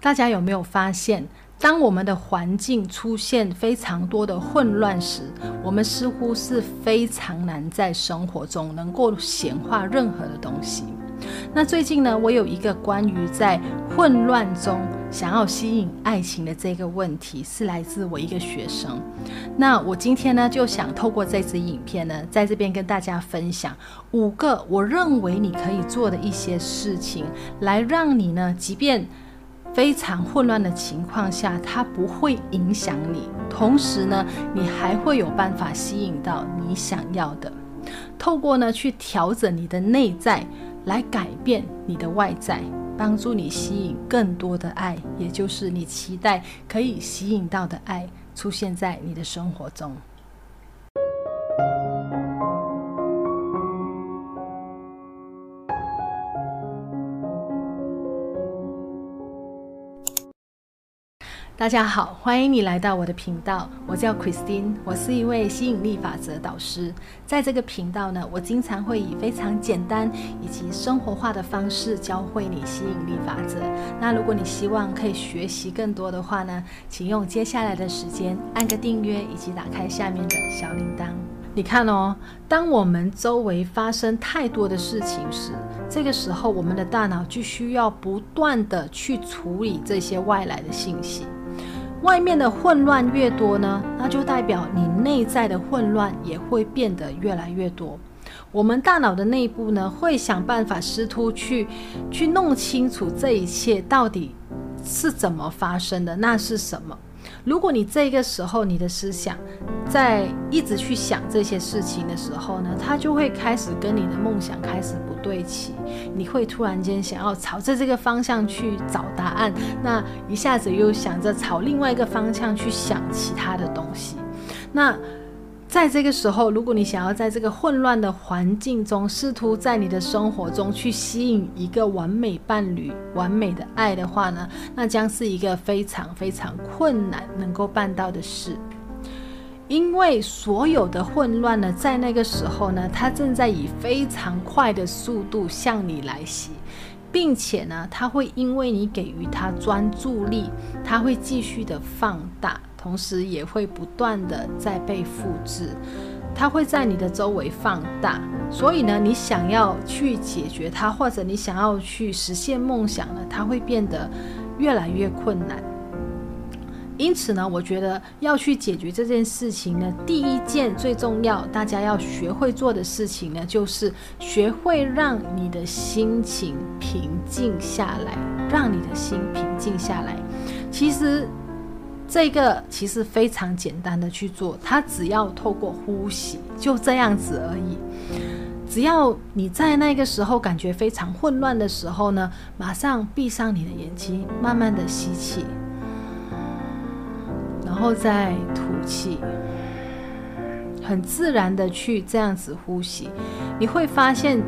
大家有没有发现，当我们的环境出现非常多的混乱时，我们似乎是非常难在生活中能够显化任何的东西。那最近呢，我有一个关于在混乱中想要吸引爱情的这个问题，是来自我一个学生。那我今天呢，就想透过这支影片呢，在这边跟大家分享五个我认为你可以做的一些事情，来让你呢，即便非常混乱的情况下，它不会影响你，同时呢，你还会有办法吸引到你想要的。透过呢，去调整你的内在。来改变你的外在，帮助你吸引更多的爱，也就是你期待可以吸引到的爱，出现在你的生活中。大家好，欢迎你来到我的频道。我叫 Christine，我是一位吸引力法则导师。在这个频道呢，我经常会以非常简单以及生活化的方式教会你吸引力法则。那如果你希望可以学习更多的话呢，请用接下来的时间按个订阅，以及打开下面的小铃铛。你看哦，当我们周围发生太多的事情时，这个时候我们的大脑就需要不断地去处理这些外来的信息。外面的混乱越多呢，那就代表你内在的混乱也会变得越来越多。我们大脑的内部呢，会想办法试图去去弄清楚这一切到底是怎么发生的，那是什么？如果你这个时候你的思想在一直去想这些事情的时候呢，它就会开始跟你的梦想开始不对齐，你会突然间想要朝着这个方向去找答案，那一下子又想着朝另外一个方向去想其他的东西，那。在这个时候，如果你想要在这个混乱的环境中，试图在你的生活中去吸引一个完美伴侣、完美的爱的话呢，那将是一个非常非常困难能够办到的事。因为所有的混乱呢，在那个时候呢，它正在以非常快的速度向你来袭，并且呢，它会因为你给予它专注力，它会继续的放大。同时也会不断的在被复制，它会在你的周围放大，所以呢，你想要去解决它，或者你想要去实现梦想呢，它会变得越来越困难。因此呢，我觉得要去解决这件事情呢，第一件最重要，大家要学会做的事情呢，就是学会让你的心情平静下来，让你的心平静下来。其实。这个其实非常简单的去做，它只要透过呼吸，就这样子而已。只要你在那个时候感觉非常混乱的时候呢，马上闭上你的眼睛，慢慢的吸气，然后再吐气，很自然的去这样子呼吸，你会发现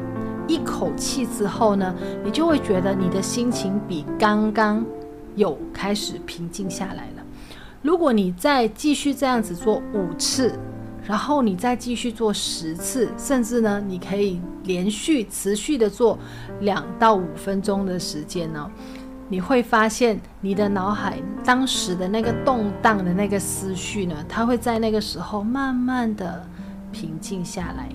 一口气之后呢，你就会觉得你的心情比刚刚有开始平静下来了。如果你再继续这样子做五次，然后你再继续做十次，甚至呢，你可以连续持续的做两到五分钟的时间呢，你会发现你的脑海当时的那个动荡的那个思绪呢，它会在那个时候慢慢的平静下来。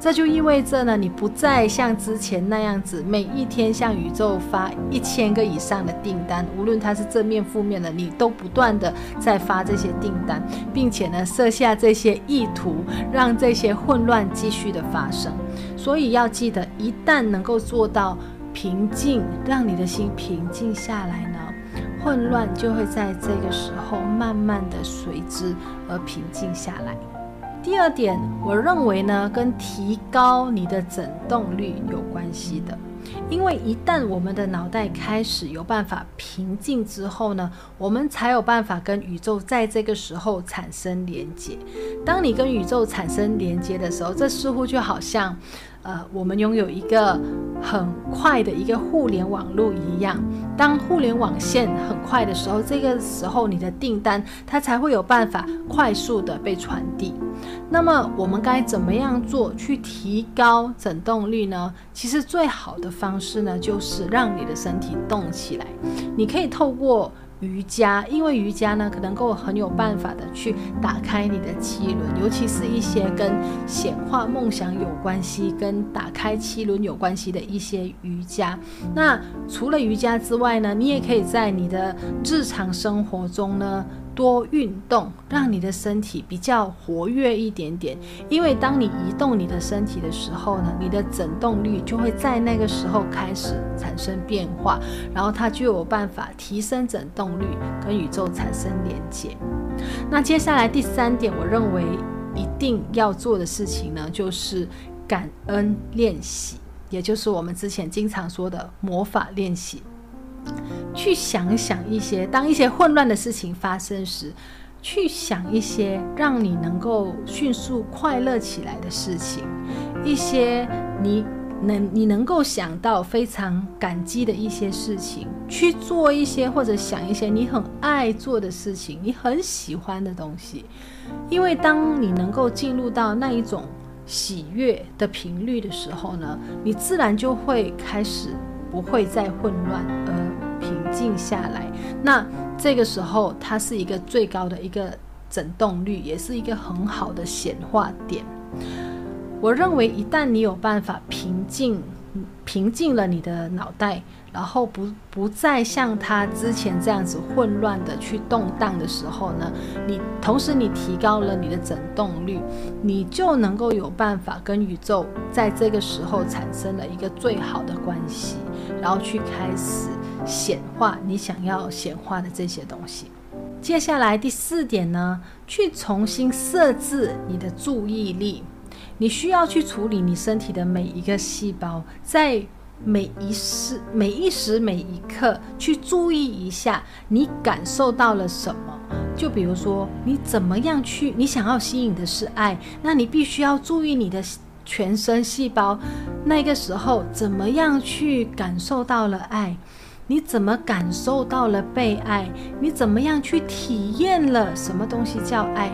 这就意味着呢，你不再像之前那样子，每一天向宇宙发一千个以上的订单，无论它是正面负面的，你都不断的在发这些订单，并且呢，设下这些意图，让这些混乱继续的发生。所以要记得，一旦能够做到平静，让你的心平静下来呢，混乱就会在这个时候慢慢的随之而平静下来。第二点，我认为呢，跟提高你的振动率有关系的。因为一旦我们的脑袋开始有办法平静之后呢，我们才有办法跟宇宙在这个时候产生连接。当你跟宇宙产生连接的时候，这似乎就好像，呃，我们拥有一个很快的一个互联网络一样。当互联网线很快的时候，这个时候你的订单它才会有办法快速的被传递。那么我们该怎么样做去提高整动率呢？其实最好的方式呢，就是让你的身体动起来。你可以透过瑜伽，因为瑜伽呢，可能够很有办法的去打开你的七轮，尤其是一些跟显化梦想有关系、跟打开七轮有关系的一些瑜伽。那除了瑜伽之外呢，你也可以在你的日常生活中呢。多运动，让你的身体比较活跃一点点。因为当你移动你的身体的时候呢，你的振动率就会在那个时候开始产生变化，然后它就有办法提升振动率，跟宇宙产生连接。那接下来第三点，我认为一定要做的事情呢，就是感恩练习，也就是我们之前经常说的魔法练习。去想想一些，当一些混乱的事情发生时，去想一些让你能够迅速快乐起来的事情，一些你能你能够想到非常感激的一些事情，去做一些或者想一些你很爱做的事情，你很喜欢的东西。因为当你能够进入到那一种喜悦的频率的时候呢，你自然就会开始不会再混乱而。静下来，那这个时候它是一个最高的一个振动率，也是一个很好的显化点。我认为，一旦你有办法平静，平静了你的脑袋，然后不不再像它之前这样子混乱的去动荡的时候呢，你同时你提高了你的振动率，你就能够有办法跟宇宙在这个时候产生了一个最好的关系，然后去开始。显化你想要显化的这些东西。接下来第四点呢，去重新设置你的注意力。你需要去处理你身体的每一个细胞，在每一时、每一时每一刻去注意一下，你感受到了什么。就比如说，你怎么样去，你想要吸引的是爱，那你必须要注意你的全身细胞，那个时候怎么样去感受到了爱。你怎么感受到了被爱？你怎么样去体验了什么东西叫爱？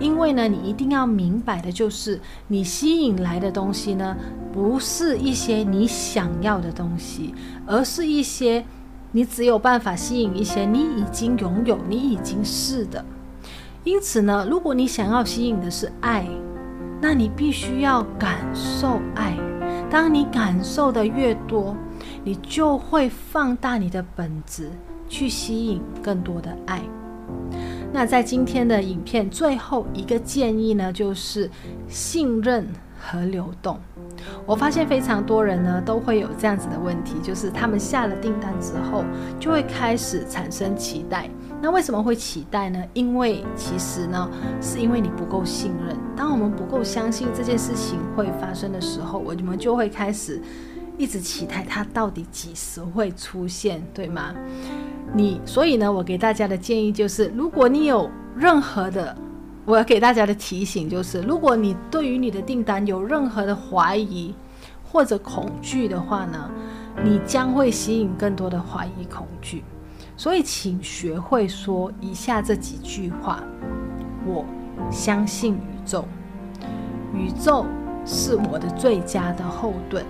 因为呢，你一定要明白的就是，你吸引来的东西呢，不是一些你想要的东西，而是一些你只有办法吸引一些你已经拥有、你已经是的。因此呢，如果你想要吸引的是爱，那你必须要感受爱。当你感受的越多，你就会放大你的本质，去吸引更多的爱。那在今天的影片最后一个建议呢，就是信任和流动。我发现非常多人呢都会有这样子的问题，就是他们下了订单之后，就会开始产生期待。那为什么会期待呢？因为其实呢，是因为你不够信任。当我们不够相信这件事情会发生的时候，我们就会开始。一直期待它到底几时会出现，对吗？你所以呢，我给大家的建议就是，如果你有任何的，我要给大家的提醒就是，如果你对于你的订单有任何的怀疑或者恐惧的话呢，你将会吸引更多的怀疑恐惧。所以，请学会说以下这几句话：我相信宇宙，宇宙是我的最佳的后盾。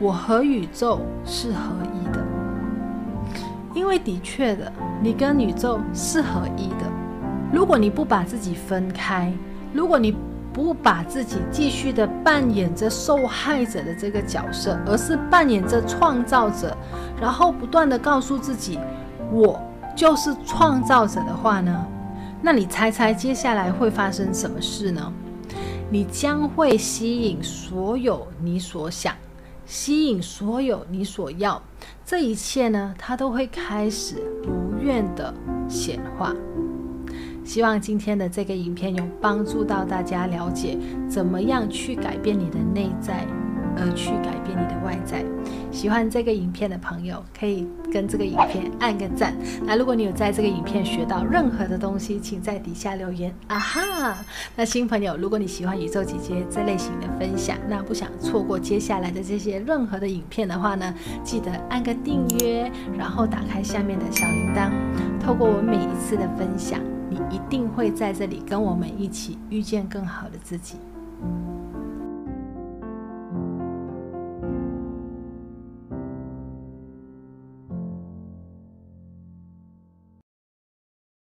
我和宇宙是合一的，因为的确的，你跟宇宙是合一的。如果你不把自己分开，如果你不把自己继续的扮演着受害者的这个角色，而是扮演着创造者，然后不断的告诉自己，我就是创造者的话呢，那你猜猜接下来会发生什么事呢？你将会吸引所有你所想。吸引所有你所要，这一切呢，它都会开始如愿的显化。希望今天的这个影片有帮助到大家了解怎么样去改变你的内在。而去改变你的外在。喜欢这个影片的朋友，可以跟这个影片按个赞。那如果你有在这个影片学到任何的东西，请在底下留言。啊哈！那新朋友，如果你喜欢宇宙姐姐这类型的分享，那不想错过接下来的这些任何的影片的话呢，记得按个订阅，然后打开下面的小铃铛，透过我每一次的分享。你一定会在这里跟我们一起遇见更好的自己。